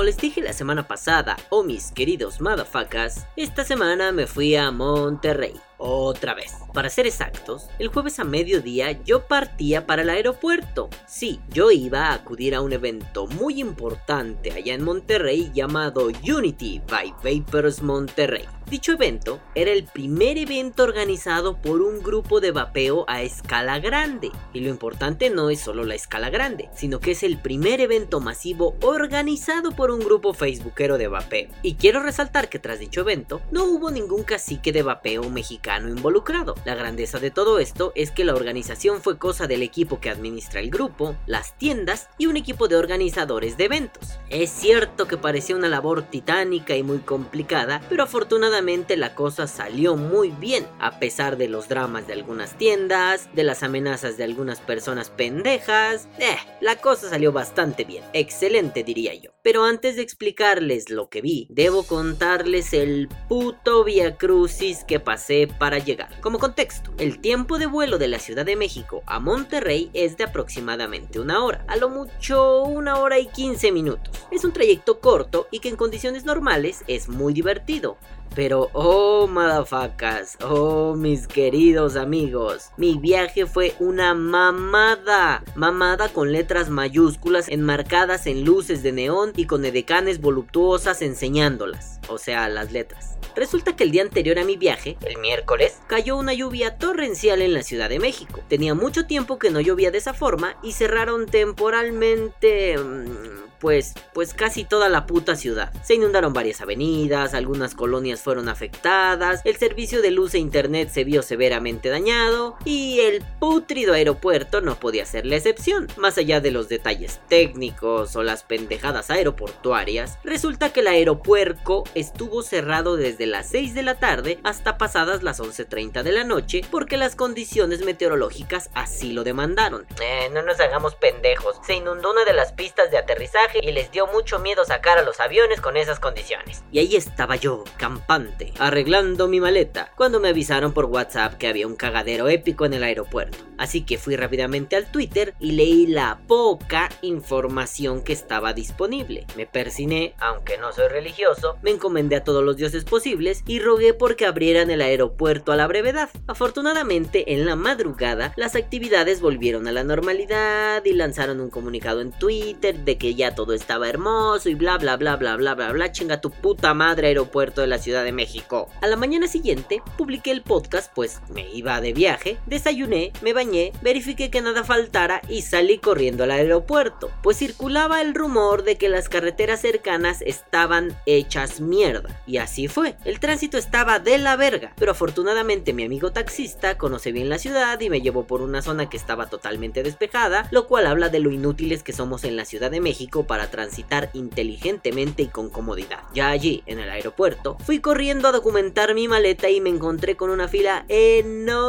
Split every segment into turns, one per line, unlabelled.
como les dije la semana pasada, oh mis queridos motherfuckers, esta semana me fui a Monterrey otra vez. Para ser exactos, el jueves a mediodía yo partía para el aeropuerto. Sí, yo iba a acudir a un evento muy importante allá en Monterrey llamado Unity by Vapers Monterrey. Dicho evento era el primer evento organizado por un grupo de vapeo a escala grande. Y lo importante no es solo la escala grande, sino que es el primer evento masivo organizado por un grupo facebookero de vapeo. Y quiero resaltar que tras dicho evento no hubo ningún cacique de vapeo mexicano involucrado. La grandeza de todo esto es que la organización fue cosa del equipo que administra el grupo, las tiendas y un equipo de organizadores de eventos. Es cierto que parecía una labor titánica y muy complicada, pero afortunadamente la cosa salió muy bien, a pesar de los dramas de algunas tiendas, de las amenazas de algunas personas pendejas. Eh, la cosa salió bastante bien, excelente diría yo. Pero antes de explicarles lo que vi, debo contarles el puto via crucis que pasé para llegar. Como contexto, el tiempo de vuelo de la Ciudad de México a Monterrey es de aproximadamente una hora, a lo mucho una hora y 15 minutos. Es un trayecto corto y que en condiciones normales es muy divertido. Pero, oh, madafacas, oh, mis queridos amigos, mi viaje fue una mamada. Mamada con letras mayúsculas enmarcadas en luces de neón y con edecanes voluptuosas enseñándolas, o sea, las letras. Resulta que el día anterior a mi viaje, el miércoles, cayó una lluvia torrencial en la Ciudad de México. Tenía mucho tiempo que no llovía de esa forma y cerraron temporalmente... Mm, pues, pues casi toda la puta ciudad. Se inundaron varias avenidas, algunas colonias fueron afectadas, el servicio de luz e internet se vio severamente dañado y el putrido aeropuerto no podía ser la excepción. Más allá de los detalles técnicos o las pendejadas aeroportuarias, resulta que el aeropuerto estuvo cerrado desde las 6 de la tarde hasta pasadas las 11.30 de la noche porque las condiciones meteorológicas así lo demandaron. Eh, no nos hagamos pendejos, se inundó una de las pistas de aterrizaje y les dio mucho miedo sacar a los aviones con esas condiciones. Y ahí estaba yo, campante, arreglando mi maleta, cuando me avisaron por WhatsApp que había un cagadero épico en el aeropuerto. Así que fui rápidamente al Twitter y leí la poca información que estaba disponible. Me persiné, aunque no soy religioso, me encomendé a todos los dioses posibles y rogué porque abrieran el aeropuerto a la brevedad. Afortunadamente, en la madrugada, las actividades volvieron a la normalidad y lanzaron un comunicado en Twitter de que ya todo estaba hermoso y bla bla bla bla bla bla bla chinga tu puta madre aeropuerto de la Ciudad de México. A la mañana siguiente publiqué el podcast pues me iba de viaje, desayuné, me bañé, verifiqué que nada faltara y salí corriendo al aeropuerto, pues circulaba el rumor de que las carreteras cercanas estaban hechas mierda. Y así fue, el tránsito estaba de la verga, pero afortunadamente mi amigo taxista conoce bien la ciudad y me llevó por una zona que estaba totalmente despejada, lo cual habla de lo inútiles que somos en la Ciudad de México para transitar inteligentemente y con comodidad. Ya allí, en el aeropuerto, fui corriendo a documentar mi maleta y me encontré con una fila enorme,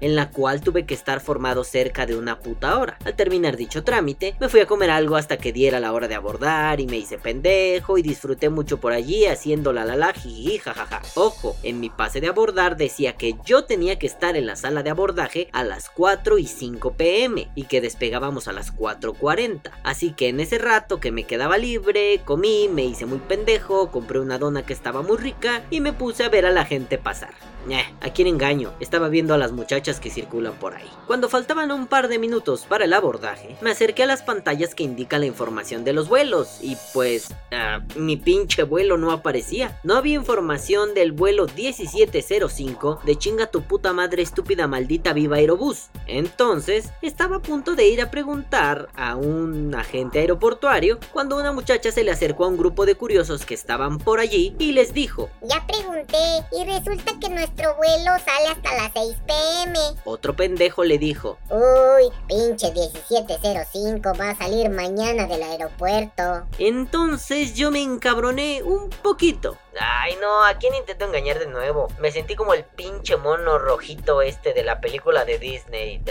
en la cual tuve que estar formado cerca de una puta hora. Al terminar dicho trámite, me fui a comer algo hasta que diera la hora de abordar y me hice pendejo y disfruté mucho por allí haciendo la la la jajaja. Ojo, en mi pase de abordar decía que yo tenía que estar en la sala de abordaje a las 4 y 5 pm y que despegábamos a las 4.40. Así que en ese rato que me quedaba libre, comí, me hice muy pendejo, compré una dona que estaba muy rica y me puse a ver a la gente pasar. Eh, ¿a quién engaño? Estaba viendo a las muchachas que circulan por ahí. Cuando faltaban un par de minutos para el abordaje, me acerqué a las pantallas que indican la información de los vuelos y pues ah, mi pinche vuelo no aparecía. No había información del vuelo 1705 de chinga tu puta madre estúpida maldita viva Aerobús. Entonces, estaba a punto de ir a preguntar a un agente aeroportuario cuando una muchacha se le acercó a un grupo de curiosos que estaban por allí y les dijo:
Ya pregunté y resulta que nuestro vuelo sale hasta las 6 pm.
Otro pendejo le dijo.
Uy, pinche 1705 va a salir mañana del aeropuerto.
Entonces yo me encabroné un poquito. Ay no, ¿a quién intento engañar de nuevo? Me sentí como el pinche mono rojito este de la película de Disney.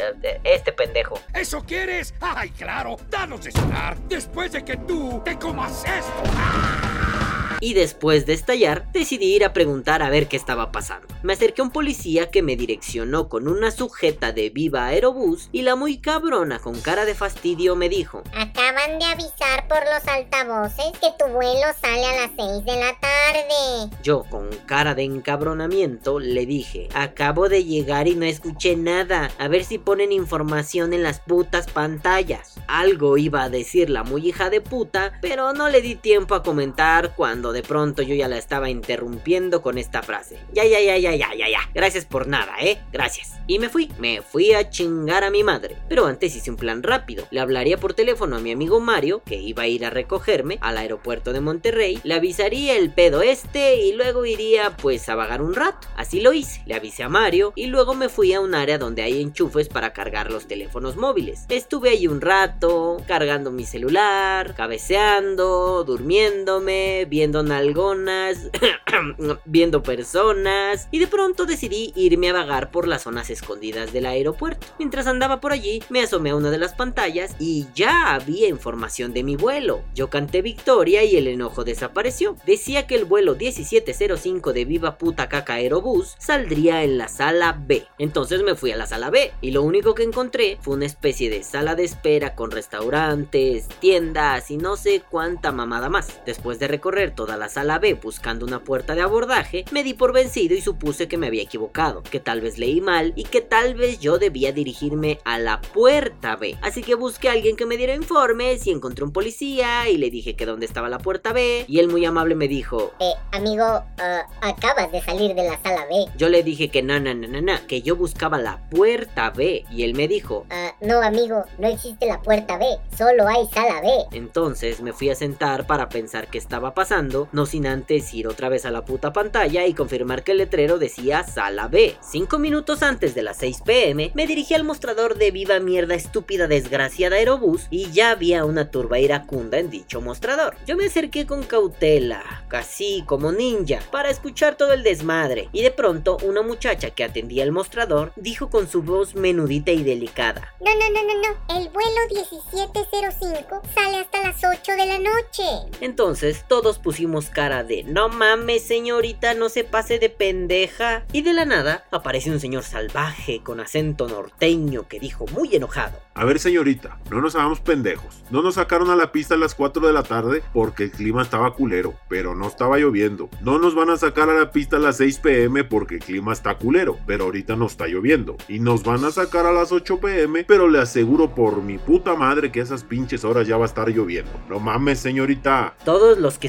este pendejo.
¿Eso quieres? ¡Ay, claro! ¡Danos de cenar después de que tú te comas esto! ¡Ah!
Y después de estallar, decidí ir a preguntar a ver qué estaba pasando. Me acerqué a un policía que me direccionó con una sujeta de Viva Aerobús y la muy cabrona con cara de fastidio me dijo:
Acaban de avisar por los altavoces que tu vuelo sale a las 6 de la tarde.
Yo, con cara de encabronamiento, le dije: Acabo de llegar y no escuché nada. A ver si ponen información en las putas pantallas. Algo iba a decir la muy hija de puta, pero no le di tiempo a comentar cuando de pronto yo ya la estaba interrumpiendo con esta frase. Ya, ya, ya, ya, ya, ya, ya. Gracias por nada, ¿eh? Gracias. Y me fui. Me fui a chingar a mi madre. Pero antes hice un plan rápido. Le hablaría por teléfono a mi amigo Mario, que iba a ir a recogerme al aeropuerto de Monterrey. Le avisaría el pedo este y luego iría pues a vagar un rato. Así lo hice. Le avisé a Mario y luego me fui a un área donde hay enchufes para cargar los teléfonos móviles. Estuve ahí un rato, cargando mi celular, cabeceando, durmiéndome, viendo nalgonas, viendo personas y de pronto decidí irme a vagar por las zonas escondidas del aeropuerto. Mientras andaba por allí, me asomé a una de las pantallas y ya había información de mi vuelo. Yo canté victoria y el enojo desapareció. Decía que el vuelo 1705 de Viva Puta Caca Aerobús saldría en la sala B. Entonces me fui a la sala B y lo único que encontré fue una especie de sala de espera con restaurantes, tiendas y no sé cuánta mamada más. Después de recorrer toda la sala B buscando una puerta de abordaje, me di por vencido y supuse que me había equivocado, que tal vez leí mal y que tal vez yo debía dirigirme a la puerta B. Así que busqué a alguien que me diera informes y encontré un policía y le dije que dónde estaba la puerta B y él muy amable me dijo,
Eh, amigo, ah, acabas de salir de la sala B.
yo le dije que no, no, no, no, no, que yo buscaba la puerta B y él me dijo,
Ah, no, amigo, no existe la puerta B, solo hay sala B.
Entonces me fui a sentar para pensar qué estaba pasando, no sin antes ir otra vez a la puta pantalla y confirmar que el letrero decía sala B. Cinco minutos antes de las 6 pm me dirigí al mostrador de viva mierda estúpida desgraciada Aerobús y ya había una turba iracunda en dicho mostrador. Yo me acerqué con cautela, casi como ninja, para escuchar todo el desmadre y de pronto una muchacha que atendía el mostrador dijo con su voz menudita y delicada.
No, no, no, no, no. El vuelo 1705 sale hasta las 8 de la noche.
Entonces todos pusimos cara de no mames señorita, no se pase de pendeja. Y de la nada aparece un señor salvaje con acento norteño que dijo muy enojado.
A ver, señorita, no nos hagamos pendejos. No nos sacaron a la pista a las 4 de la tarde porque el clima estaba culero, pero no estaba lloviendo. No nos van a sacar a la pista a las 6 pm porque el clima está culero, pero ahorita no está lloviendo. Y nos van a sacar a las 8 pm, pero le aseguro por mi puta madre que esas pinches horas ya va a estar lloviendo. No mames, señorita.
Todos los que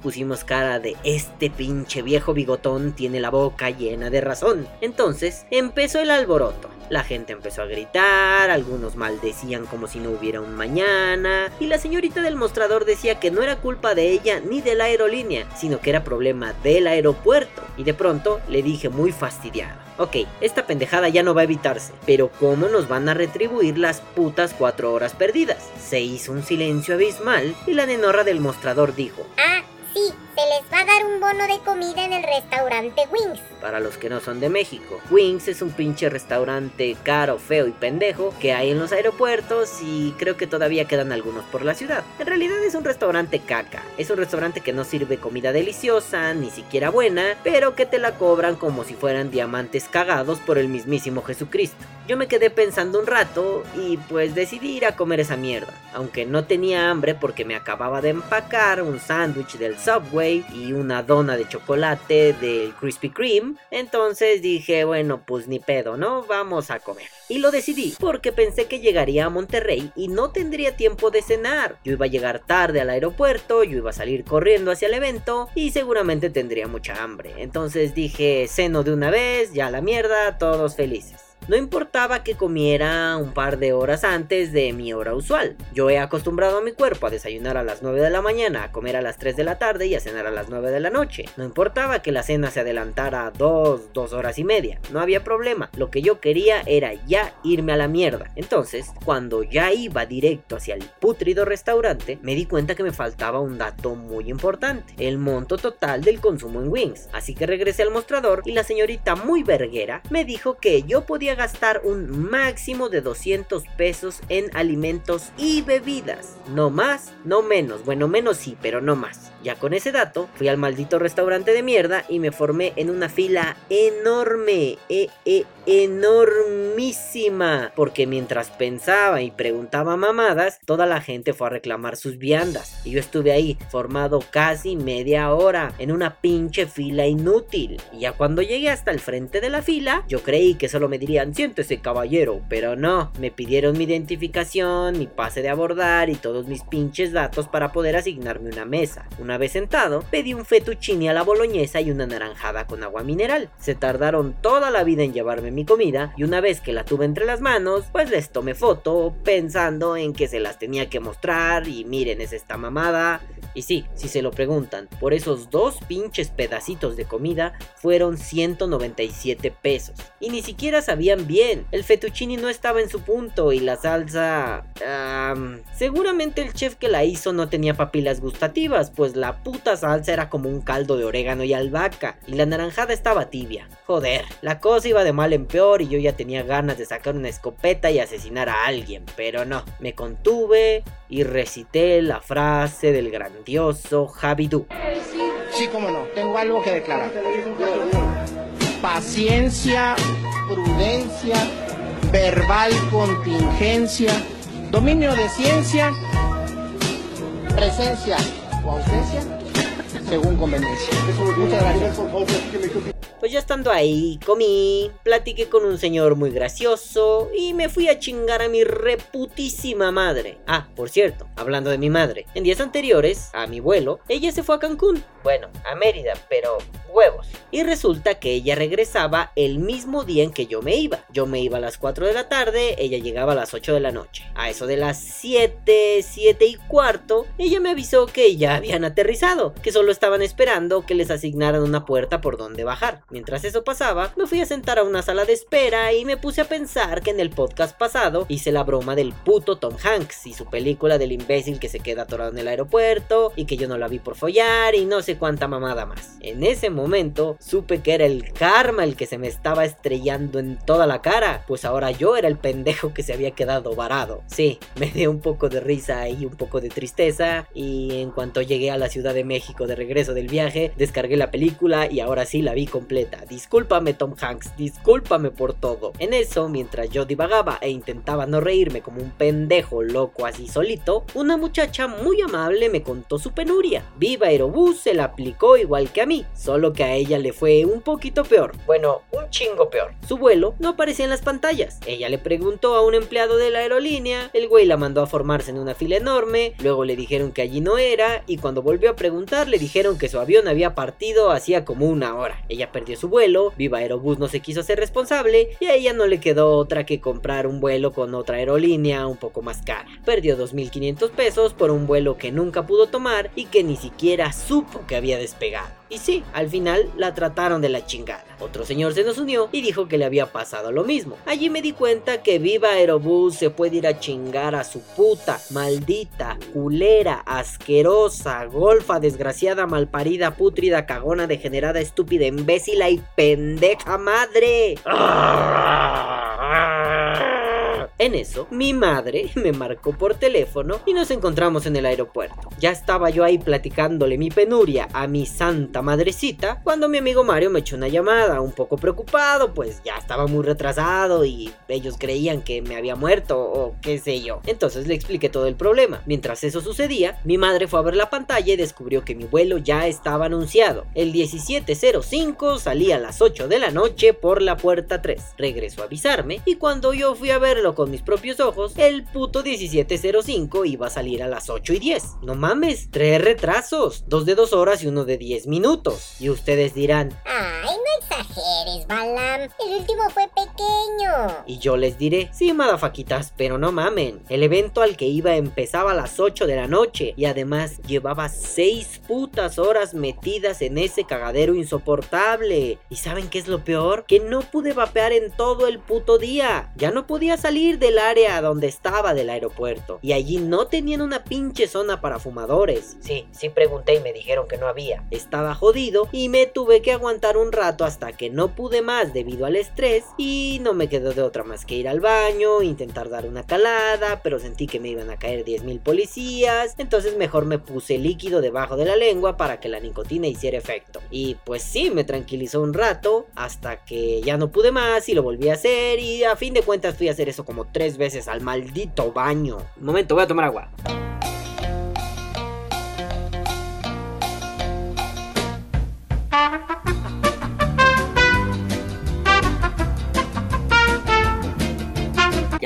pusimos cara de este pinche viejo bigotón tiene la boca llena de razón. Entonces empezó el alboroto. La gente empezó a gritar, algunos maldecían como si no hubiera un mañana, y la señorita del mostrador decía que no era culpa de ella ni de la aerolínea, sino que era problema del aeropuerto. Y de pronto le dije muy fastidiado. Ok, esta pendejada ya no va a evitarse, pero ¿cómo nos van a retribuir las putas cuatro horas perdidas? Se hizo un silencio abismal y la nenorra del mostrador dijo,
Ah, sí, se les va a dar un bono de comida en el restaurante Wings.
para los que no son de México. Wings es un pinche restaurante caro, feo y pendejo que hay en los aeropuertos y creo que todavía quedan algunos por la ciudad. En realidad es un restaurante caca. Es un restaurante que no sirve comida deliciosa, ni siquiera buena, pero que te la cobran como si fueran diamantes cagados por el mismísimo Jesucristo. Yo me quedé pensando un rato y pues decidí ir a comer esa mierda. Aunque no tenía hambre porque me acababa de empacar un sándwich del Subway y una dona de chocolate del Krispy Kreme. Entonces dije, bueno, pues ni pedo, ¿no? Vamos a comer. Y lo decidí porque pensé que llegaría a Monterrey y no tendría tiempo de cenar. Yo iba a llegar tarde al aeropuerto, yo iba a salir corriendo hacia el evento y seguramente tendría mucha hambre. Entonces dije, ceno de una vez, ya la mierda, todos felices. No importaba que comiera un par de horas antes de mi hora usual. Yo he acostumbrado a mi cuerpo a desayunar a las 9 de la mañana, a comer a las 3 de la tarde y a cenar a las 9 de la noche. No importaba que la cena se adelantara 2, 2 horas y media. No había problema. Lo que yo quería era ya irme a la mierda. Entonces, cuando ya iba directo hacia el putrido restaurante, me di cuenta que me faltaba un dato muy importante. El monto total del consumo en Wings. Así que regresé al mostrador y la señorita muy verguera me dijo que yo podía gastar un máximo de 200 pesos en alimentos y bebidas. No más, no menos. Bueno, menos sí, pero no más. Ya con ese dato, fui al maldito restaurante de mierda y me formé en una fila enorme, e, e enormísima, porque mientras pensaba y preguntaba mamadas, toda la gente fue a reclamar sus viandas y yo estuve ahí formado casi media hora en una pinche fila inútil. Y ya cuando llegué hasta el frente de la fila, yo creí que solo me dirían siéntese caballero, pero no, me pidieron mi identificación, mi pase de abordar y todos mis pinches datos para poder asignarme una mesa. Vez sentado, pedí un fettuccine a la boloñesa y una naranjada con agua mineral. Se tardaron toda la vida en llevarme mi comida y una vez que la tuve entre las manos, pues les tomé foto pensando en que se las tenía que mostrar y miren es esta mamada. Y sí, si se lo preguntan, por esos dos pinches pedacitos de comida fueron 197 pesos. Y ni siquiera sabían bien, el fettuccine no estaba en su punto y la salsa... seguramente el chef que la hizo no tenía papilas gustativas, pues la puta salsa era como un caldo de orégano y albahaca, y la naranjada estaba tibia. Joder, la cosa iba de mal en peor y yo ya tenía ganas de sacar una escopeta y asesinar a alguien, pero no, me contuve y recité la frase del grandioso Javidú.
Sí, cómo no, tengo algo que declarar. Paciencia, prudencia, verbal contingencia, dominio de ciencia, presencia o ausencia, según conveniencia.
Pues ya estando ahí, comí, platiqué con un señor muy gracioso y me fui a chingar a mi reputísima madre. Ah, por cierto, hablando de mi madre, en días anteriores, a mi vuelo, ella se fue a Cancún. Bueno, a Mérida, pero huevos. Y resulta que ella regresaba el mismo día en que yo me iba. Yo me iba a las 4 de la tarde, ella llegaba a las 8 de la noche. A eso de las 7, 7 y cuarto, ella me avisó que ya habían aterrizado, que solo estaban esperando que les asignaran una puerta por donde bajar. Mientras eso pasaba, me fui a sentar a una sala de espera y me puse a pensar que en el podcast pasado hice la broma del puto Tom Hanks y su película del imbécil que se queda atorado en el aeropuerto y que yo no la vi por follar y no sé cuánta mamada más. En ese momento supe que era el karma el que se me estaba estrellando en toda la cara, pues ahora yo era el pendejo que se había quedado varado. Sí, me dio un poco de risa y un poco de tristeza y en cuanto llegué a la Ciudad de México de regreso del viaje, descargué la película y ahora sí la vi completa Discúlpame Tom Hanks, discúlpame por todo. En eso, mientras yo divagaba e intentaba no reírme como un pendejo loco así solito, una muchacha muy amable me contó su penuria. Viva Aerobús se la aplicó igual que a mí, solo que a ella le fue un poquito peor. Bueno, un chingo peor. Su vuelo no aparecía en las pantallas. Ella le preguntó a un empleado de la aerolínea, el güey la mandó a formarse en una fila enorme, luego le dijeron que allí no era y cuando volvió a preguntar le dijeron que su avión había partido hacía como una hora. Ella perdió su vuelo, Viva Aerobús no se quiso hacer responsable y a ella no le quedó otra que comprar un vuelo con otra aerolínea un poco más cara. Perdió 2.500 pesos por un vuelo que nunca pudo tomar y que ni siquiera supo que había despegado. Y sí, al final la trataron de la chingada. Otro señor se nos unió y dijo que le había pasado lo mismo. Allí me di cuenta que Viva Aerobús se puede ir a chingar a su puta, maldita, culera, asquerosa, golfa, desgraciada, malparida, putrida, cagona, degenerada, estúpida, imbécil y pendeja madre. En eso, mi madre me marcó por teléfono y nos encontramos en el aeropuerto. Ya estaba yo ahí platicándole mi penuria a mi santa madrecita cuando mi amigo Mario me echó una llamada, un poco preocupado, pues ya estaba muy retrasado y ellos creían que me había muerto o qué sé yo. Entonces le expliqué todo el problema. Mientras eso sucedía, mi madre fue a ver la pantalla y descubrió que mi vuelo ya estaba anunciado. El 1705 salía a las 8 de la noche por la puerta 3. Regresó a avisarme y cuando yo fui a verlo con mis propios ojos, el puto 1705 iba a salir a las 8 y 10. No mames, tres retrasos, dos de dos horas y uno de 10 minutos. Y ustedes dirán,
ay, no exageres, Balam, el último fue pequeño.
Y yo les diré, sí, madafaquitas, pero no mamen. El evento al que iba empezaba a las 8 de la noche y además llevaba 6 putas horas metidas en ese cagadero insoportable. ¿Y saben qué es lo peor? Que no pude vapear en todo el puto día. Ya no podía salir del área donde estaba del aeropuerto. Y allí no tenían una pinche zona para fumadores. Sí, sí pregunté y me dijeron que no había. Estaba jodido y me tuve que aguantar un rato hasta que no pude más debido al estrés y no me quedó de otra más que ir al baño, intentar dar una calada, pero sentí que me iban a caer 10.000 policías, entonces mejor me puse líquido debajo de la lengua para que la nicotina hiciera efecto. Y pues sí, me tranquilizó un rato hasta que ya no pude más y lo volví a hacer y a fin de cuentas fui a hacer eso como tres veces al maldito baño. Un momento, voy a tomar agua.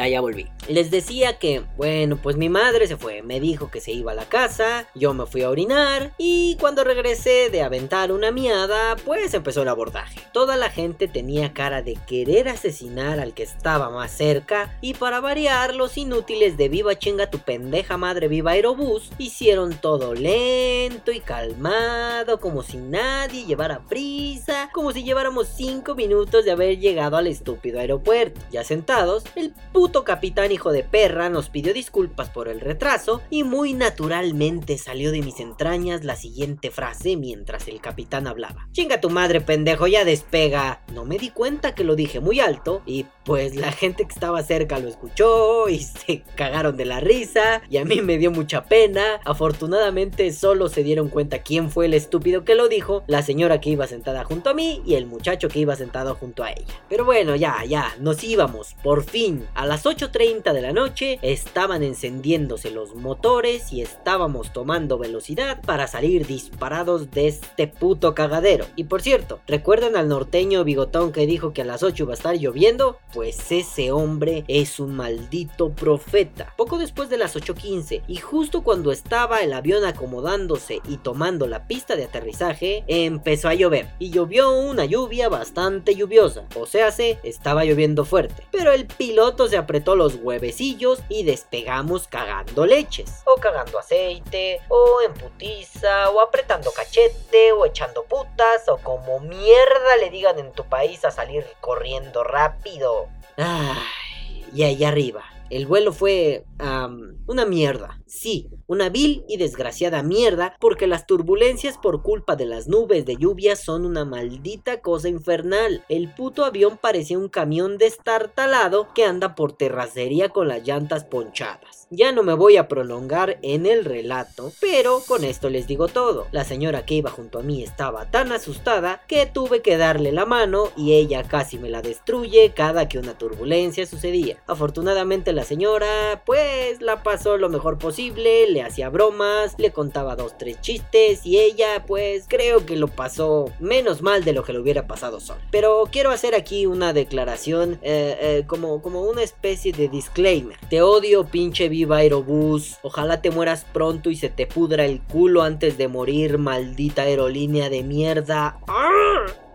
Ya, ya volví. Les decía que, bueno, pues mi madre se fue, me dijo que se iba a la casa, yo me fui a orinar y cuando regresé de aventar una miada, pues empezó el abordaje. Toda la gente tenía cara de querer asesinar al que estaba más cerca y para variar los inútiles de viva chinga tu pendeja madre viva aerobús hicieron todo lento y calmado como si nadie llevara prisa, como si lleváramos 5 minutos de haber llegado al estúpido aeropuerto. Ya sentados, el puto capitán hijo de perra nos pidió disculpas por el retraso y muy naturalmente salió de mis entrañas la siguiente frase mientras el capitán hablaba. Chinga tu madre pendejo, ya despega. No me di cuenta que lo dije muy alto y pues la gente que estaba cerca lo escuchó y se cagaron de la risa y a mí me dio mucha pena. Afortunadamente solo se dieron cuenta quién fue el estúpido que lo dijo, la señora que iba sentada junto a mí y el muchacho que iba sentado junto a ella. Pero bueno, ya, ya, nos íbamos, por fin. A las 8.30 de la noche estaban encendiéndose los motores y estábamos tomando velocidad para salir disparados de este puto cagadero. Y por cierto, ¿recuerdan al norteño bigotón que dijo que a las 8 iba a estar lloviendo? Pues ese hombre es un maldito profeta. Poco después de las 8.15 y justo cuando estaba el avión acomodándose y tomando la pista de aterrizaje, empezó a llover. Y llovió una lluvia bastante lluviosa. O sea, se estaba lloviendo fuerte. Pero el piloto se apretó los huevecillos y despegamos cagando leches. O cagando aceite, o en putiza, o apretando cachete, o echando putas, o como mierda le digan en tu país a salir corriendo rápido. Ay, y ahí arriba. El vuelo fue una mierda. Sí, una vil y desgraciada mierda porque las turbulencias por culpa de las nubes de lluvia son una maldita cosa infernal. El puto avión parecía un camión destartalado que anda por terracería con las llantas ponchadas. Ya no me voy a prolongar en el relato, pero con esto les digo todo. La señora que iba junto a mí estaba tan asustada que tuve que darle la mano y ella casi me la destruye cada que una turbulencia sucedía. Afortunadamente la señora pues la pasó lo mejor posible, le hacía bromas, le contaba dos tres chistes y ella pues creo que lo pasó menos mal de lo que lo hubiera pasado solo. Pero quiero hacer aquí una declaración eh, eh, como, como una especie de disclaimer. Te odio pinche viva aerobús, ojalá te mueras pronto y se te pudra el culo antes de morir, maldita aerolínea de mierda.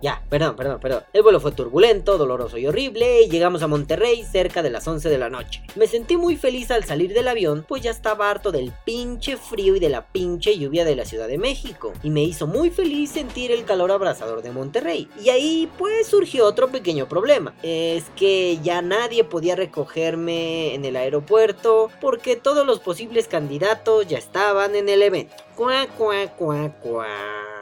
Ya, perdón, perdón, perdón. El vuelo fue turbulento, doloroso y horrible y llegamos a Monterrey cerca de las 11 de la noche. Me sentí muy feliz al salir del avión, pues ya estaba harto del pinche frío y de la pinche lluvia de la Ciudad de México. Y me hizo muy feliz sentir el calor abrasador de Monterrey. Y ahí pues surgió otro pequeño problema. Es que ya nadie podía recogerme en el aeropuerto porque todos los posibles candidatos ya estaban en el evento. Cuá, cuá, cuá, cuá.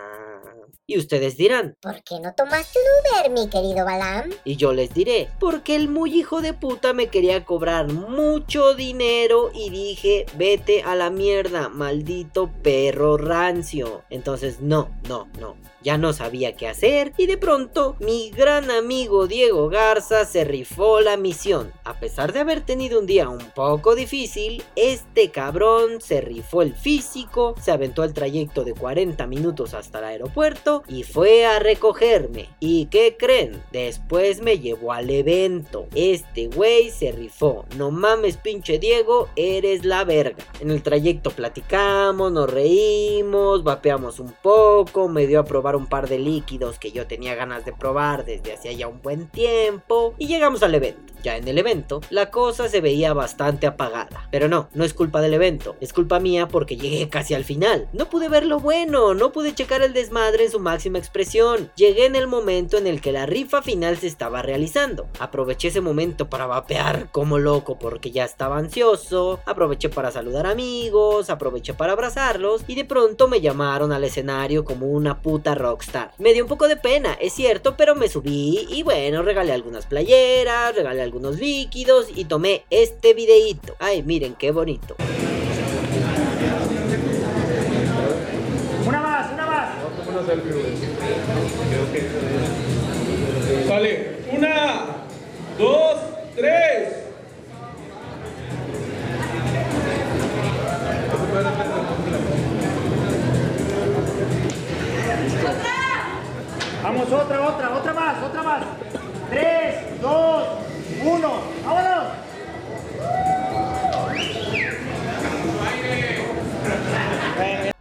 Y ustedes dirán,
¿Por qué no tomaste un Uber, mi querido Balam?
y yo les diré, porque el muy hijo de puta me quería cobrar mucho dinero y dije, vete a la mierda, maldito perro rancio. Entonces, no, no, no. Ya no sabía qué hacer y de pronto mi gran amigo Diego Garza se rifó la misión. A pesar de haber tenido un día un poco difícil, este cabrón se rifó el físico, se aventó el trayecto de 40 minutos hasta el aeropuerto y fue a recogerme. ¿Y qué creen? Después me llevó al evento. Este güey se rifó. No mames pinche Diego, eres la verga. En el trayecto platicamos, nos reímos, vapeamos un poco, me dio a probar un par de líquidos que yo tenía ganas de probar desde hacía ya un buen tiempo y llegamos al evento. Ya en el evento, la cosa se veía bastante apagada. Pero no, no es culpa del evento, es culpa mía porque llegué casi al final. No pude ver lo bueno, no pude checar el desmadre en su máxima expresión. Llegué en el momento en el que la rifa final se estaba realizando. Aproveché ese momento para vapear como loco porque ya estaba ansioso. Aproveché para saludar amigos, aproveché para abrazarlos y de pronto me llamaron al escenario como una puta rockstar. Me dio un poco de pena, es cierto, pero me subí y bueno, regalé algunas playeras, regalé algunos líquidos y tomé este videíto. Ay, miren qué bonito.
Una más, una más.
Sale. Una, dos, tres.
Vamos, otra, otra, otra más, otra más. Tres, dos, uno. ¡Vámonos!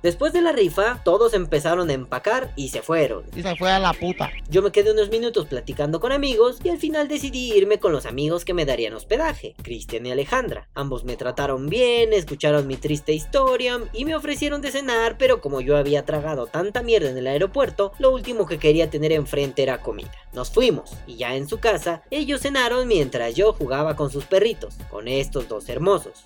Después de la rifa, todos empezaron a empacar y se fueron.
Y se fue a la puta.
Yo me quedé unos minutos platicando con amigos y al final decidí irme con los amigos que me darían hospedaje, Cristian y Alejandra. Ambos me trataron bien, escucharon mi triste historia y me ofrecieron de cenar, pero como yo había tragado tanta mierda en el aeropuerto, lo último que quería tener enfrente era comida. Nos fuimos y ya en su casa, ellos cenaron mientras yo jugaba con sus perritos, con estos dos hermosos.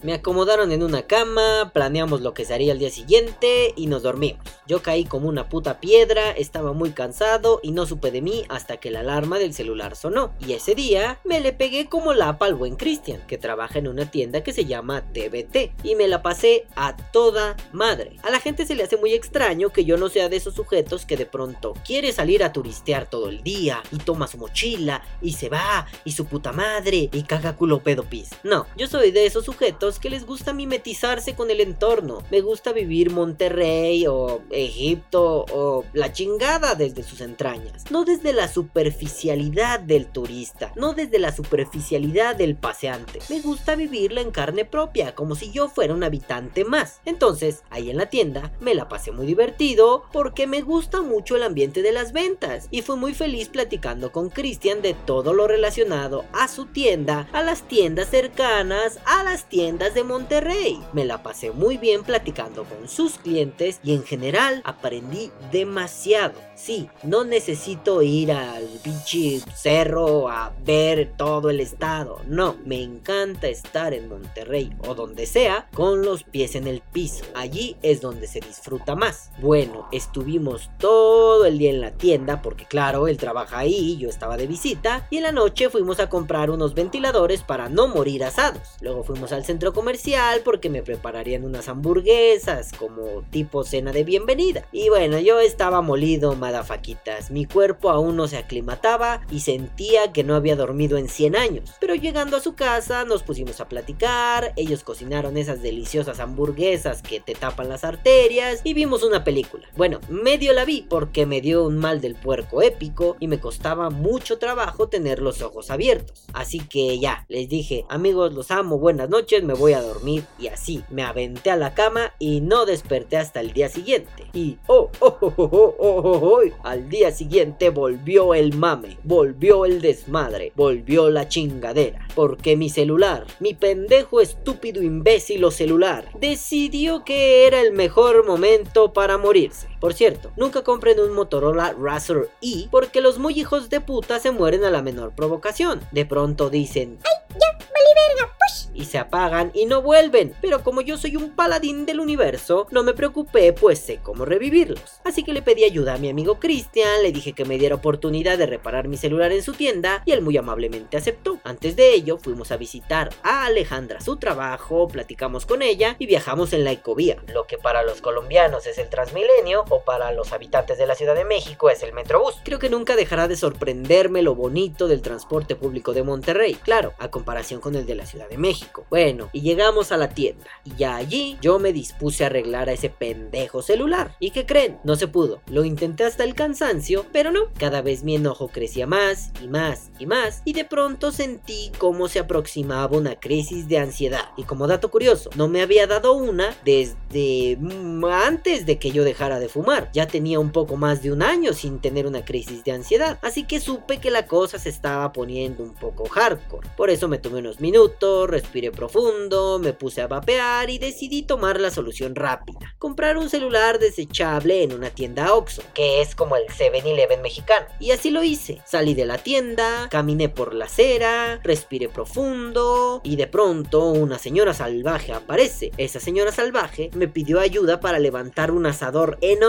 Me acomodaron en una cama, planeamos lo que se haría el día siguiente y nos dormimos. Yo caí como una puta piedra, estaba muy cansado y no supe de mí hasta que la alarma del celular sonó. Y ese día me le pegué como lapa al buen Cristian, que trabaja en una tienda que se llama TBT, y me la pasé a toda madre. A la gente se le hace muy extraño que yo no sea de esos sujetos que de pronto quiere salir a turistear todo el día y toma su mochila y se va y su puta madre y caga culo pedo pis. No, yo soy de esos sujetos que les gusta mimetizarse con el entorno. Me gusta vivir Monterrey o Egipto o la chingada desde sus entrañas. No desde la superficialidad del turista, no desde la superficialidad del paseante. Me gusta vivirla en carne propia, como si yo fuera un habitante más. Entonces, ahí en la tienda me la pasé muy divertido porque me gusta mucho el ambiente de las ventas y fui muy feliz platicando con Cristian de todo lo relacionado a su tienda, a las tiendas cercanas, a las tiendas de Monterrey. Me la pasé muy bien platicando con sus clientes y en general aprendí demasiado. Sí, no necesito ir al pinche cerro a ver todo el estado. No, me encanta estar en Monterrey o donde sea con los pies en el piso. Allí es donde se disfruta más. Bueno, estuvimos todo el día en la tienda porque claro, él trabaja ahí, yo estaba de visita y en la noche fuimos a comprar unos ventiladores para no morir asados. Luego fuimos al centro comercial porque me prepararían unas hamburguesas como tipo cena de bienvenida. Y bueno, yo estaba molido, madafaquitas. Mi cuerpo aún no se aclimataba y sentía que no había dormido en 100 años. Pero llegando a su casa nos pusimos a platicar, ellos cocinaron esas deliciosas hamburguesas que te tapan las arterias y vimos una película. Bueno, medio la vi porque me dio un mal del puerco épico y me costaba mucho trabajo tener los ojos abiertos. Así que ya, les dije, amigos, los amo, buenas noches, me voy a dormir y así me aventé a la cama y no desperté hasta el día siguiente. Y oh, oh, oh, oh, oh, oh, al día siguiente volvió el mame, volvió el desmadre, volvió la chingadera. Porque mi celular, mi pendejo estúpido imbécil o celular, decidió que era el mejor momento para morirse. Por cierto, nunca compren un Motorola Razr E porque los muy hijos de puta se mueren a la menor provocación. De pronto dicen,
¡Ay, ya! ¡Vale verga!
Y se apagan y no vuelven. Pero como yo soy un paladín del universo, no me preocupé pues sé cómo revivirlos. Así que le pedí ayuda a mi amigo Christian, le dije que me diera oportunidad de reparar mi celular en su tienda y él muy amablemente aceptó. Antes de ello fuimos a visitar a Alejandra su trabajo, platicamos con ella y viajamos en la ecovía, lo que para los colombianos es el Transmilenio o para los habitantes de la Ciudad de México es el Metrobús. Creo que nunca dejará de sorprenderme lo bonito del transporte público de Monterrey, claro, a comparación con el de la Ciudad de México. Bueno, y llegamos a la tienda. Y ya allí yo me dispuse a arreglar a ese pendejo celular. ¿Y qué creen? No se pudo. Lo intenté hasta el cansancio, pero no. Cada vez mi enojo crecía más y más y más. Y de pronto sentí cómo se aproximaba una crisis de ansiedad. Y como dato curioso, no me había dado una desde antes de que yo dejara de fumar. Ya tenía un poco más de un año sin tener una crisis de ansiedad. Así que supe que la cosa se estaba poniendo un poco hardcore. Por eso me tomé unos minutos, respiré profundo, me puse a vapear y decidí tomar la solución rápida. Comprar un celular desechable en una tienda Oxxo, que es como el 7-Eleven mexicano. Y así lo hice. Salí de la tienda, caminé por la acera, respiré profundo y de pronto una señora salvaje aparece. Esa señora salvaje me pidió ayuda para levantar un asador enorme,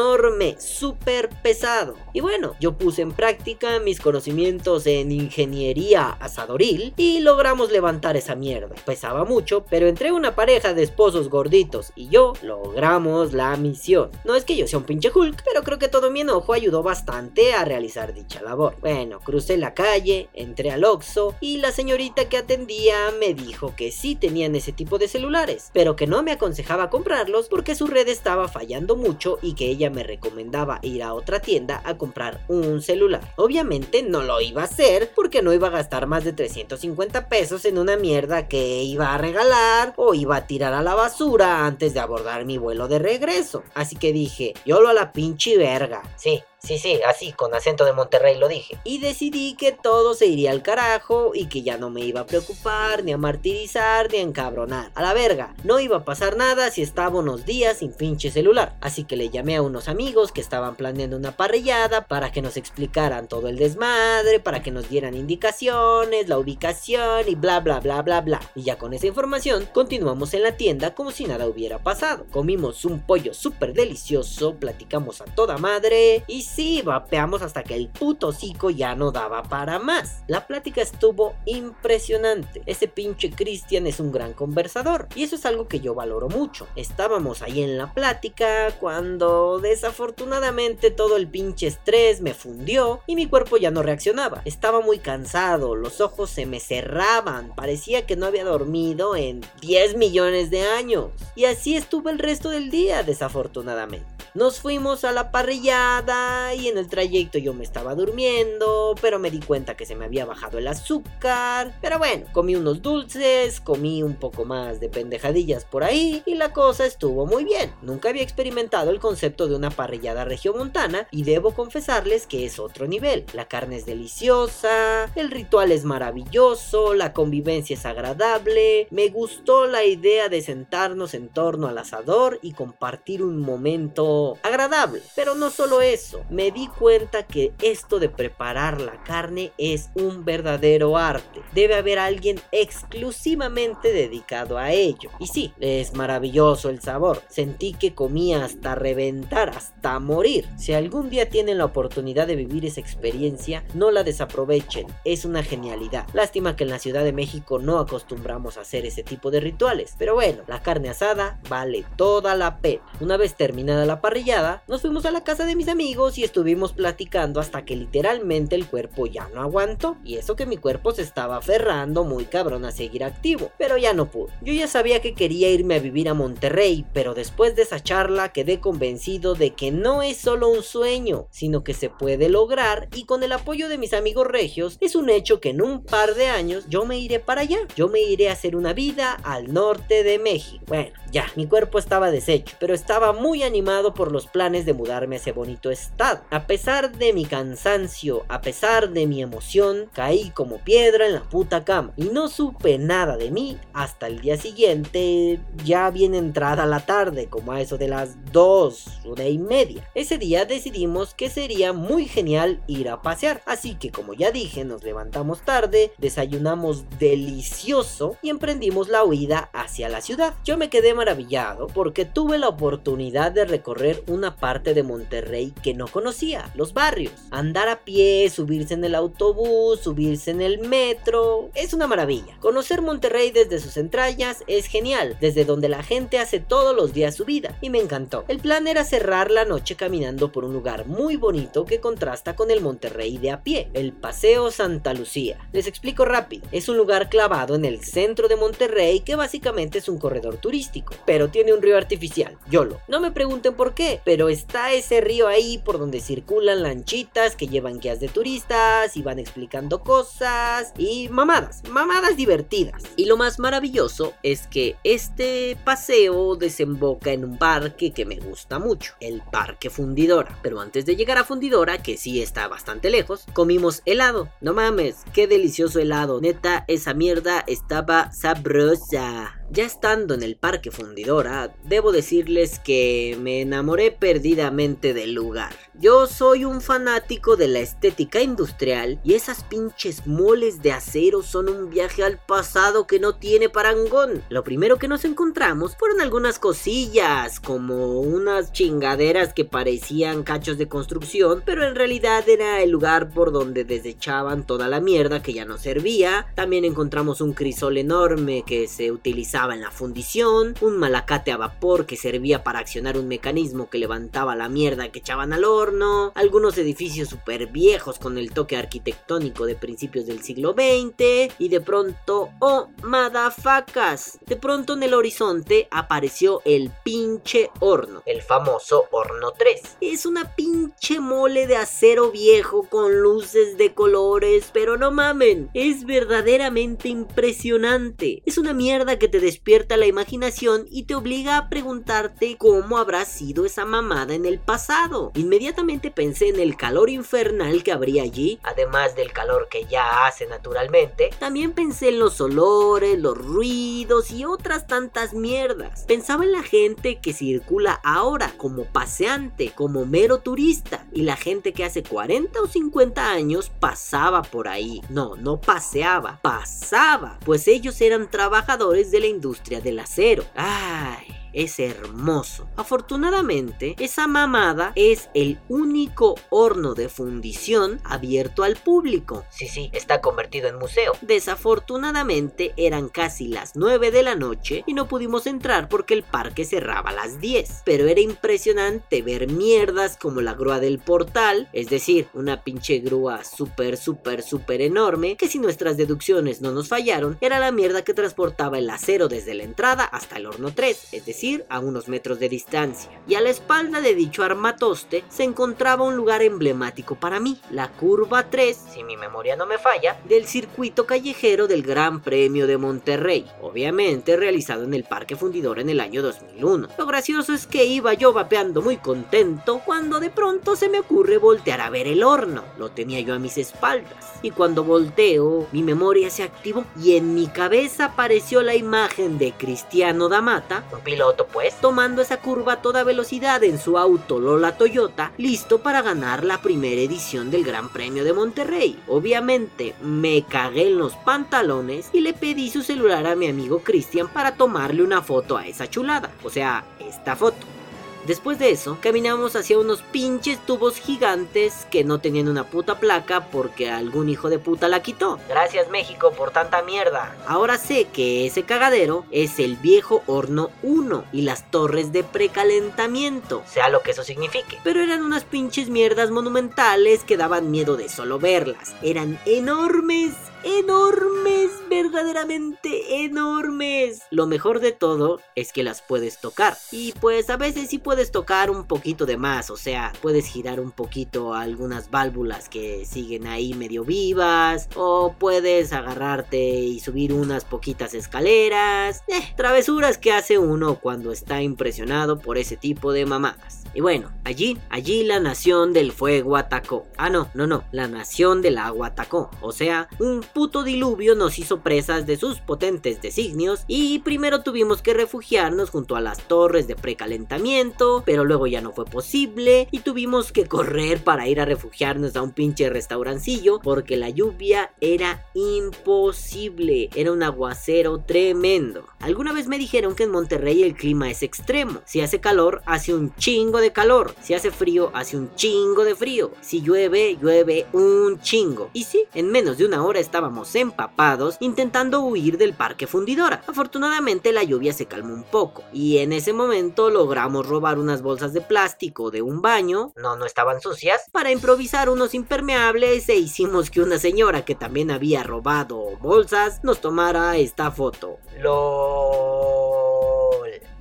súper pesado. Y bueno, yo puse en práctica mis conocimientos en ingeniería asadoril y logramos levantar esa mierda. Pesaba mucho, pero entre una pareja de esposos gorditos y yo logramos la misión. No es que yo sea un pinche Hulk, pero creo que todo mi enojo ayudó bastante a realizar dicha labor. Bueno, crucé la calle, entré al Oxxo y la señorita que atendía me dijo que sí tenían ese tipo de celulares, pero que no me aconsejaba comprarlos porque su red estaba fallando mucho y que ella me recomendaba ir a otra tienda a comprar un celular. Obviamente no lo iba a hacer porque no iba a gastar más de 350 pesos en una mierda que iba a regalar o iba a tirar a la basura antes de abordar mi vuelo de regreso. Así que dije, yo lo a la pinche verga. Sí, Sí, sí, así, con acento de Monterrey lo dije. Y decidí que todo se iría al carajo y que ya no me iba a preocupar, ni a martirizar, ni a encabronar. A la verga, no iba a pasar nada si estaba unos días sin pinche celular. Así que le llamé a unos amigos que estaban planeando una parrillada para que nos explicaran todo el desmadre, para que nos dieran indicaciones, la ubicación y bla bla bla bla bla. Y ya con esa información continuamos en la tienda como si nada hubiera pasado. Comimos un pollo súper delicioso, platicamos a toda madre y sí, vapeamos hasta que el puto hocico ya no daba para más. La plática estuvo impresionante. Ese pinche Cristian es un gran conversador y eso es algo que yo valoro mucho. Estábamos ahí en la plática cuando desafortunadamente todo el pinche estrés me fundió y mi cuerpo ya no reaccionaba. Estaba muy cansado, los ojos se me cerraban, parecía que no había dormido en 10 millones de años. Y así estuve el resto del día, desafortunadamente. Nos fuimos a la parrillada y en el trayecto yo me estaba durmiendo, pero me di cuenta que se me había bajado el azúcar. Pero bueno, comí unos dulces, comí un poco más de pendejadillas por ahí y la cosa estuvo muy bien. Nunca había experimentado el concepto de una parrillada regiomontana y debo confesarles que es otro nivel. La carne es deliciosa, el ritual es maravilloso, la convivencia es agradable, me gustó la idea de sentarnos en torno al asador y compartir un momento agradable. Pero no solo eso, me di cuenta que esto de preparar la carne es un verdadero arte. Debe haber alguien exclusivamente dedicado a ello. Y sí, es maravilloso el sabor. Sentí que comía hasta reventar, hasta morir. Si algún día tienen la oportunidad de vivir esa experiencia, no la desaprovechen. Es una genialidad. Lástima que en la Ciudad de México no acostumbramos a hacer ese tipo de rituales. Pero bueno, la carne asada vale toda la pena. Una vez terminada la parrillada, nos fuimos a la casa de mis amigos y estuvimos platicando hasta que literalmente el cuerpo ya no aguantó. Y eso que mi cuerpo se estaba aferrando muy cabrón a seguir activo, pero ya no pudo. Yo ya sabía que quería irme a vivir a Monterrey, pero después de esa charla quedé convencido de que no es solo un sueño, sino que se puede lograr y con el apoyo de mis amigos regios es un hecho que en un par de años yo me iré para allá. Yo me iré a hacer una vida al norte de México. Bueno, ya, mi cuerpo estaba deshecho, pero estaba muy animado por los planes de mudarme a ese bonito estado. A pesar de mi cansancio, a pesar de mi emoción, caí como piedra en la puta cama y no supe nada de mí hasta el día siguiente, ya bien entrada la tarde, como a eso de las dos, una y media. Ese día decidimos que sería muy genial ir a pasear, así que como ya dije, nos levantamos tarde, desayunamos delicioso y emprendimos la huida hacia la ciudad. Yo me quedé maravillado porque tuve la oportunidad de recorrer una parte de Monterrey que no conocía, los barrios. Andar a pie, subirse en el autobús, subirse en el metro, es una maravilla. Conocer Monterrey desde sus entrañas es genial, desde donde la gente hace todos los días su vida, y me encantó. El plan era cerrar la noche caminando por un lugar muy bonito que contrasta con el Monterrey de a pie, el Paseo Santa Lucía. Les explico rápido, es un lugar clavado en el centro de Monterrey que básicamente es un corredor turístico, pero tiene un río artificial, YOLO. No me pregunten por qué, pero está ese río ahí por donde circulan lanchitas que llevan guías de turistas y van explicando cosas y mamadas, mamadas divertidas. Y lo más maravilloso es que este paseo desemboca en un parque que me gusta mucho, el Parque Fundidora. Pero antes de llegar a Fundidora, que sí está bastante lejos, comimos helado. No mames, qué delicioso helado. Neta, esa mierda estaba sabrosa. Ya estando en el Parque Fundidora, debo decirles que me enamoré perdidamente del lugar. Yo soy un fanático de la estética industrial y esas pinches moles de acero son un viaje al pasado que no tiene parangón. Lo primero que nos encontramos fueron algunas cosillas, como unas chingaderas que parecían cachos de construcción, pero en realidad era el lugar por donde desechaban toda la mierda que ya no servía. También encontramos un crisol enorme que se utilizaba en la fundición, un malacate a vapor que servía para accionar un mecanismo que levantaba la mierda que echaban al horno, algunos edificios super viejos con el toque arquitectónico de principios del siglo XX, y de pronto, oh, madafacas, de pronto en el horizonte apareció el pinche horno, el famoso horno 3. Es una pinche mole de acero viejo con luces de colores, pero no mamen, es verdaderamente impresionante. Es una mierda que te despierta la imaginación y te obliga a preguntarte cómo habrá sido esa mamada en el pasado. Inmediatamente pensé en el calor infernal que habría allí, además del calor que ya hace naturalmente. También pensé en los olores, los ruidos y otras tantas mierdas. Pensaba en la gente que circula ahora como paseante, como mero turista, y la gente que hace 40 o 50 años pasaba por ahí. No, no paseaba, pasaba, pues ellos eran trabajadores de la industria del acero. Ay es hermoso. Afortunadamente, esa mamada es el único horno de fundición abierto al público. Sí, sí, está convertido en museo. Desafortunadamente, eran casi las 9 de la noche y no pudimos entrar porque el parque cerraba a las 10. Pero era impresionante ver mierdas como la grúa del portal, es decir, una pinche grúa súper, súper, súper enorme, que si nuestras deducciones no nos fallaron, era la mierda que transportaba el acero desde la entrada hasta el horno 3, es decir, a unos metros de distancia. Y a la espalda de dicho armatoste se encontraba un lugar emblemático para mí, la curva 3, si mi memoria no me falla, del circuito callejero del Gran Premio de Monterrey, obviamente realizado en el Parque Fundidor en el año 2001. Lo gracioso es que iba yo vapeando muy contento cuando de pronto se me ocurre voltear a ver el horno. Lo tenía yo a mis espaldas. Y cuando volteo, mi memoria se activó y en mi cabeza apareció la imagen de Cristiano Damata, un piloto pues, tomando esa curva a toda velocidad en su auto Lola Toyota, listo para ganar la primera edición del Gran Premio de Monterrey. Obviamente, me cagué en los pantalones y le pedí su celular a mi amigo Cristian para tomarle una foto a esa chulada, o sea, esta foto. Después de eso, caminamos hacia unos pinches tubos gigantes que no tenían una puta placa porque algún hijo de puta la quitó. Gracias México por tanta mierda. Ahora sé que ese cagadero es el viejo horno 1 y las torres de precalentamiento, sea lo que eso signifique. Pero eran unas pinches mierdas monumentales que daban miedo de solo verlas. Eran enormes enormes, verdaderamente enormes. Lo mejor de todo es que las puedes tocar. Y pues a veces sí puedes tocar un poquito de más, o sea, puedes girar un poquito algunas válvulas que siguen ahí medio vivas, o puedes agarrarte y subir unas poquitas escaleras. Eh, travesuras que hace uno cuando está impresionado por ese tipo de mamadas. Y bueno, allí, allí la nación del fuego atacó. Ah, no, no, no, la nación del agua atacó. O sea, un puto diluvio nos hizo presas de sus potentes designios y primero tuvimos que refugiarnos junto a las torres de precalentamiento, pero luego ya no fue posible y tuvimos que correr para ir a refugiarnos a un pinche restaurancillo porque la lluvia era imposible, era un aguacero tremendo. Alguna vez me dijeron que en Monterrey el clima es extremo, si hace calor hace un chingo de calor, si hace frío hace un chingo de frío, si llueve llueve un chingo. Y sí, en menos de una hora estábamos empapados intentando huir del parque fundidora. Afortunadamente la lluvia se calmó un poco y en ese momento logramos robar unas bolsas de plástico de un baño, no, no estaban sucias, para improvisar unos impermeables e hicimos que una señora que también había robado bolsas nos tomara esta foto. LOL.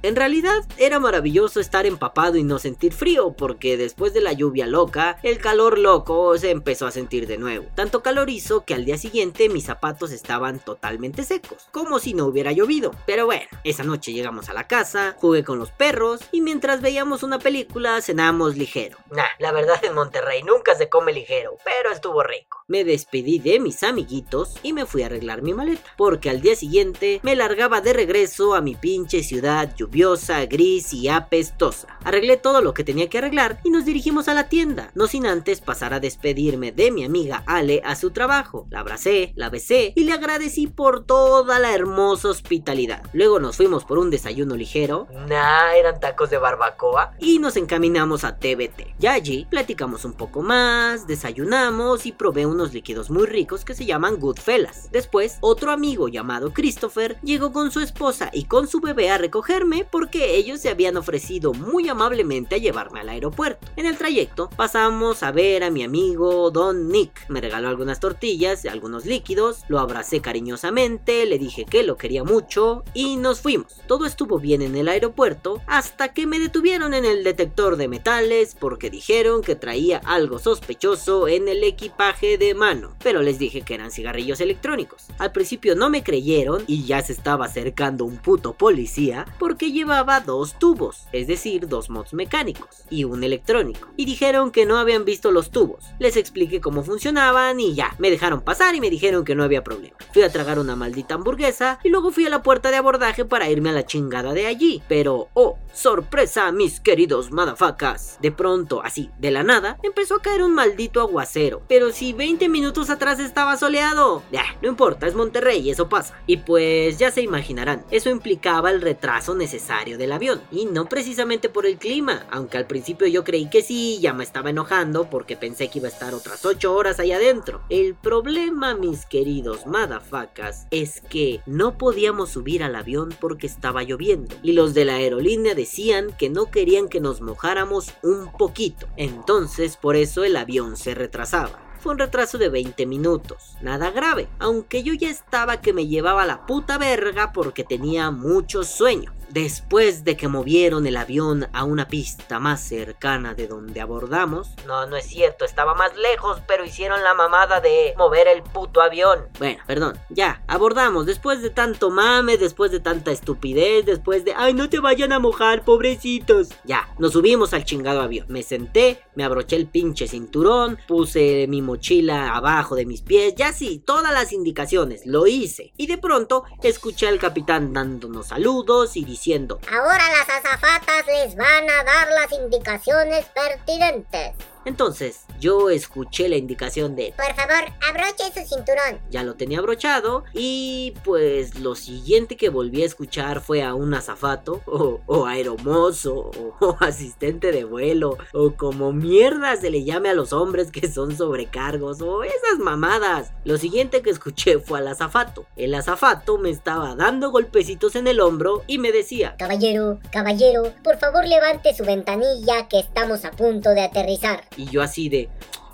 En realidad era maravilloso estar empapado y no sentir frío, porque después de la lluvia loca, el calor loco se empezó a sentir de nuevo. Tanto calor hizo que al día siguiente mis zapatos estaban totalmente secos, como si no hubiera llovido. Pero bueno, esa noche llegamos a la casa, jugué con los perros y mientras veíamos una película cenamos ligero. Nah, la verdad en Monterrey nunca se come ligero, pero estuvo rico. Me despedí de mis amiguitos y me fui a arreglar mi maleta, porque al día siguiente me largaba de regreso a mi pinche ciudad lluviosa, gris y apestosa. Arreglé todo lo que tenía que arreglar y nos dirigimos a la tienda, no sin antes pasar a despedirme de mi amiga Ale a su trabajo. La abracé, la besé y le agradecí por toda la hermosa hospitalidad. Luego nos fuimos por un desayuno ligero. Nah, eran tacos de barbacoa. Y nos encaminamos a TBT. Ya allí platicamos un poco más, desayunamos y probé unos líquidos muy ricos que se llaman Goodfellas. Después, otro amigo llamado Christopher llegó con su esposa y con su bebé a recogerme porque ellos se habían ofrecido muy amablemente a llevarme al aeropuerto. En el trayecto pasamos a ver a mi amigo Don Nick. Me regaló algunas tortillas algunos líquidos, lo abracé cariñosamente, le dije que lo quería mucho y nos fuimos. Todo estuvo bien en el aeropuerto hasta que me detuvieron en el detector de metales porque dijeron que traía algo sospechoso en el equipaje de mano, pero les dije que eran cigarrillos electrónicos. Al principio no me creyeron y ya se estaba acercando un puto policía porque llevaba dos tubos, es decir, dos mods mecánicos y un electrónico, y dijeron que no habían visto los tubos. Les expliqué cómo funcionaban y ya, me dejaron pasar y me dijeron que no había problema. Fui a tragar una maldita hamburguesa y luego fui a la puerta de abordaje para irme a la chingada de allí. Pero, oh, sorpresa, mis queridos madafacas. De pronto, así, de la nada, empezó a caer un maldito aguacero. Pero si 20 minutos atrás estaba soleado. Ya, no importa, es Monterrey, eso pasa. Y pues ya se imaginarán, eso implicaba el retraso necesario del avión. Y no precisamente por el clima, aunque al principio yo creí que sí, ya me estaba enojando porque pensé que iba a estar otras 8 horas ahí adentro. El problema, mis queridos madafacas, es que no podíamos subir al avión porque estaba lloviendo. Y los de la aerolínea decían que no querían que nos mojáramos un poquito. Entonces por eso el avión se retrasaba. Fue un retraso de 20 minutos, nada grave, aunque yo ya estaba que me llevaba la puta verga porque tenía mucho sueño. Después de que movieron el avión a una pista más cercana de donde abordamos. No, no es cierto, estaba más lejos, pero hicieron la mamada de mover el puto avión. Bueno, perdón, ya, abordamos. Después de tanto mame, después de tanta estupidez, después de... ¡Ay, no te vayan a mojar, pobrecitos! Ya, nos subimos al chingado avión. Me senté, me abroché el pinche cinturón, puse mi mochila abajo de mis pies, ya sí, todas las indicaciones, lo hice. Y de pronto escuché al capitán dándonos saludos y diciendo
Ahora las azafatas les van a dar las indicaciones pertinentes.
Entonces, yo escuché la indicación de
Por favor, abroche su cinturón.
ya lo tenía abrochado y pues lo siguiente que volví a escuchar fue a un azafato o, o aeromozo o, o asistente de vuelo o como mierda se le llame a los hombres que son sobrecargos o esas mamadas. Lo siguiente que escuché fue al azafato. El azafato me estaba dando golpecitos en el hombro y me decía
Caballero, caballero, por favor levante su ventanilla que estamos a punto de aterrizar.
Y yo así de...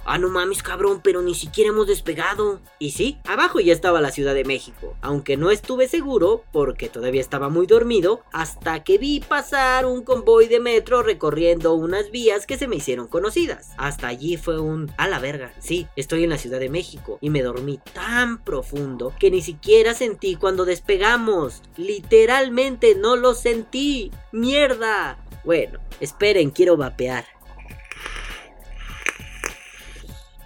Ah, no mames, cabrón, pero ni siquiera hemos despegado. Y sí, abajo ya estaba la Ciudad de México, aunque no estuve seguro porque todavía estaba muy dormido, hasta que vi pasar un convoy de metro recorriendo unas vías que se me hicieron conocidas. Hasta allí fue un... A la verga, sí, estoy en la Ciudad de México y me dormí tan profundo que ni siquiera sentí cuando despegamos. Literalmente no lo sentí. Mierda. Bueno, esperen, quiero vapear.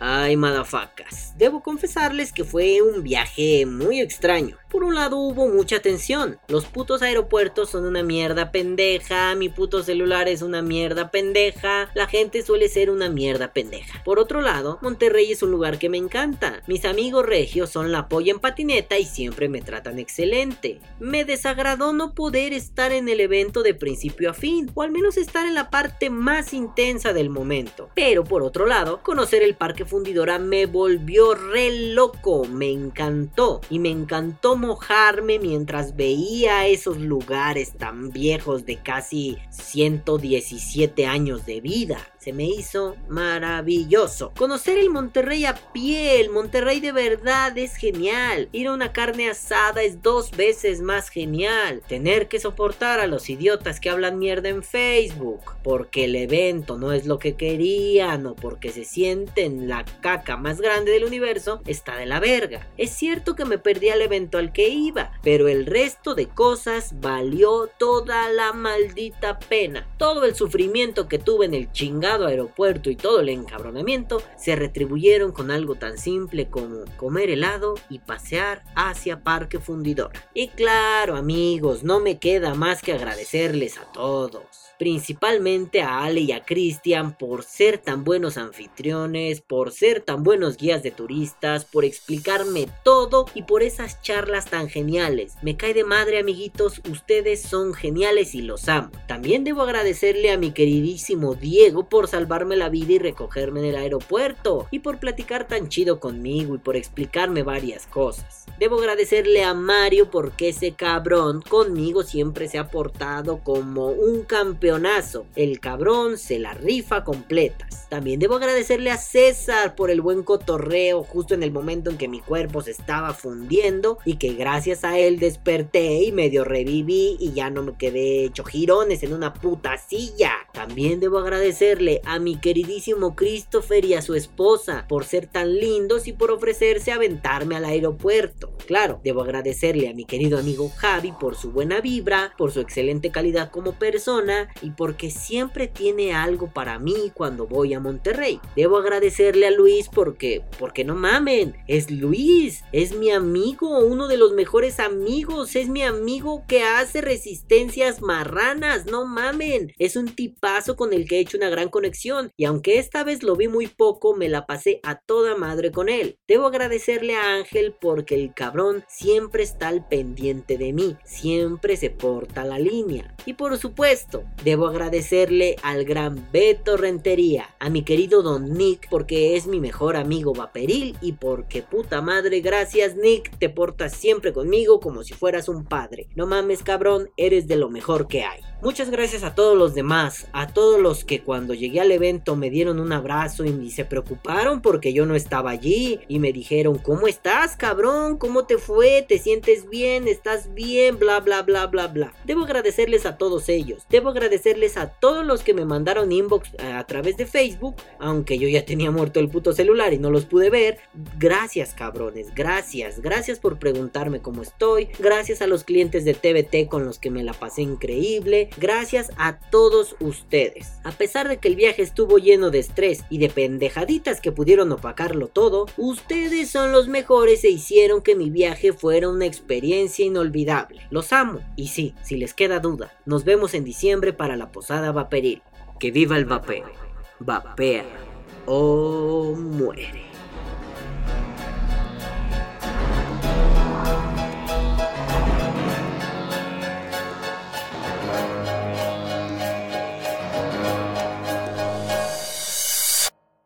Ay, madafacas, debo confesarles que fue un viaje muy extraño. Por un lado hubo mucha tensión. Los putos aeropuertos son una mierda pendeja, mi puto celular es una mierda pendeja, la gente suele ser una mierda pendeja. Por otro lado, Monterrey es un lugar que me encanta. Mis amigos regios son la polla en patineta y siempre me tratan excelente. Me desagradó no poder estar en el evento de principio a fin, o al menos estar en la parte más intensa del momento. Pero por otro lado, conocer el parque fundidora me volvió re loco, me encantó y me encantó mojarme mientras veía esos lugares tan viejos de casi 117 años de vida se me hizo maravilloso. Conocer el Monterrey a pie, el Monterrey de verdad es genial. Ir a una carne asada es dos veces más genial. Tener que soportar a los idiotas que hablan mierda en Facebook porque el evento no es lo que querían o porque se sienten la caca más grande del universo está de la verga. Es cierto que me perdí al evento al que iba, pero el resto de cosas valió toda la maldita pena. Todo el sufrimiento que tuve en el chingado aeropuerto y todo el encabronamiento se retribuyeron con algo tan simple como comer helado y pasear hacia Parque Fundidor. Y claro amigos, no me queda más que agradecerles a todos principalmente a Ale y a Cristian por ser tan buenos anfitriones, por ser tan buenos guías de turistas, por explicarme todo y por esas charlas tan geniales. Me cae de madre amiguitos, ustedes son geniales y los amo. También debo agradecerle a mi queridísimo Diego por salvarme la vida y recogerme en el aeropuerto y por platicar tan chido conmigo y por explicarme varias cosas. Debo agradecerle a Mario porque ese cabrón conmigo siempre se ha portado como un campeón el cabrón se la rifa completas. También debo agradecerle a César por el buen cotorreo justo en el momento en que mi cuerpo se estaba fundiendo y que gracias a él desperté y medio reviví y ya no me quedé hecho girones en una puta silla. También debo agradecerle a mi queridísimo Christopher y a su esposa por ser tan lindos y por ofrecerse a aventarme al aeropuerto. Claro, debo agradecerle a mi querido amigo Javi por su buena vibra, por su excelente calidad como persona y porque siempre tiene algo para mí cuando voy a Monterrey. Debo agradecerle a Luis porque, porque no mamen, es Luis, es mi amigo, uno de los mejores amigos, es mi amigo que hace resistencias marranas, no mamen, es un con el que he hecho una gran conexión y aunque esta vez lo vi muy poco, me la pasé a toda madre con él. Debo agradecerle a Ángel porque el cabrón siempre está al pendiente de mí, siempre se porta la línea. Y por supuesto, Debo agradecerle al gran Beto Rentería, a mi querido Don Nick, porque es mi mejor amigo vaperil y porque puta madre, gracias Nick, te portas siempre conmigo como si fueras un padre. No mames cabrón, eres de lo mejor que hay. Muchas gracias a todos los demás, a todos los que cuando llegué al evento me dieron un abrazo y se preocuparon porque yo no estaba allí y me dijeron, ¿cómo estás cabrón? ¿Cómo te fue? ¿Te sientes bien? ¿Estás bien? Bla bla bla bla bla. Debo agradecerles a todos ellos. Debo agradecerles a todos los que me mandaron inbox a, través de Facebook, aunque yo ya tenía muerto el puto celular y no los pude ver. Gracias, cabrones, gracias, gracias por preguntarme cómo estoy, gracias a los clientes de TBT con los que me la pasé increíble, gracias a todos ustedes. A pesar de que el viaje estuvo lleno de estrés y de pendejaditas que pudieron opacarlo todo, ustedes son los mejores e hicieron que mi viaje fuera una experiencia inolvidable. Los amo. Y sí, si les queda duda, nos vemos en diciembre para la posada vaporil. Que viva el vapeo. Vapea o muere.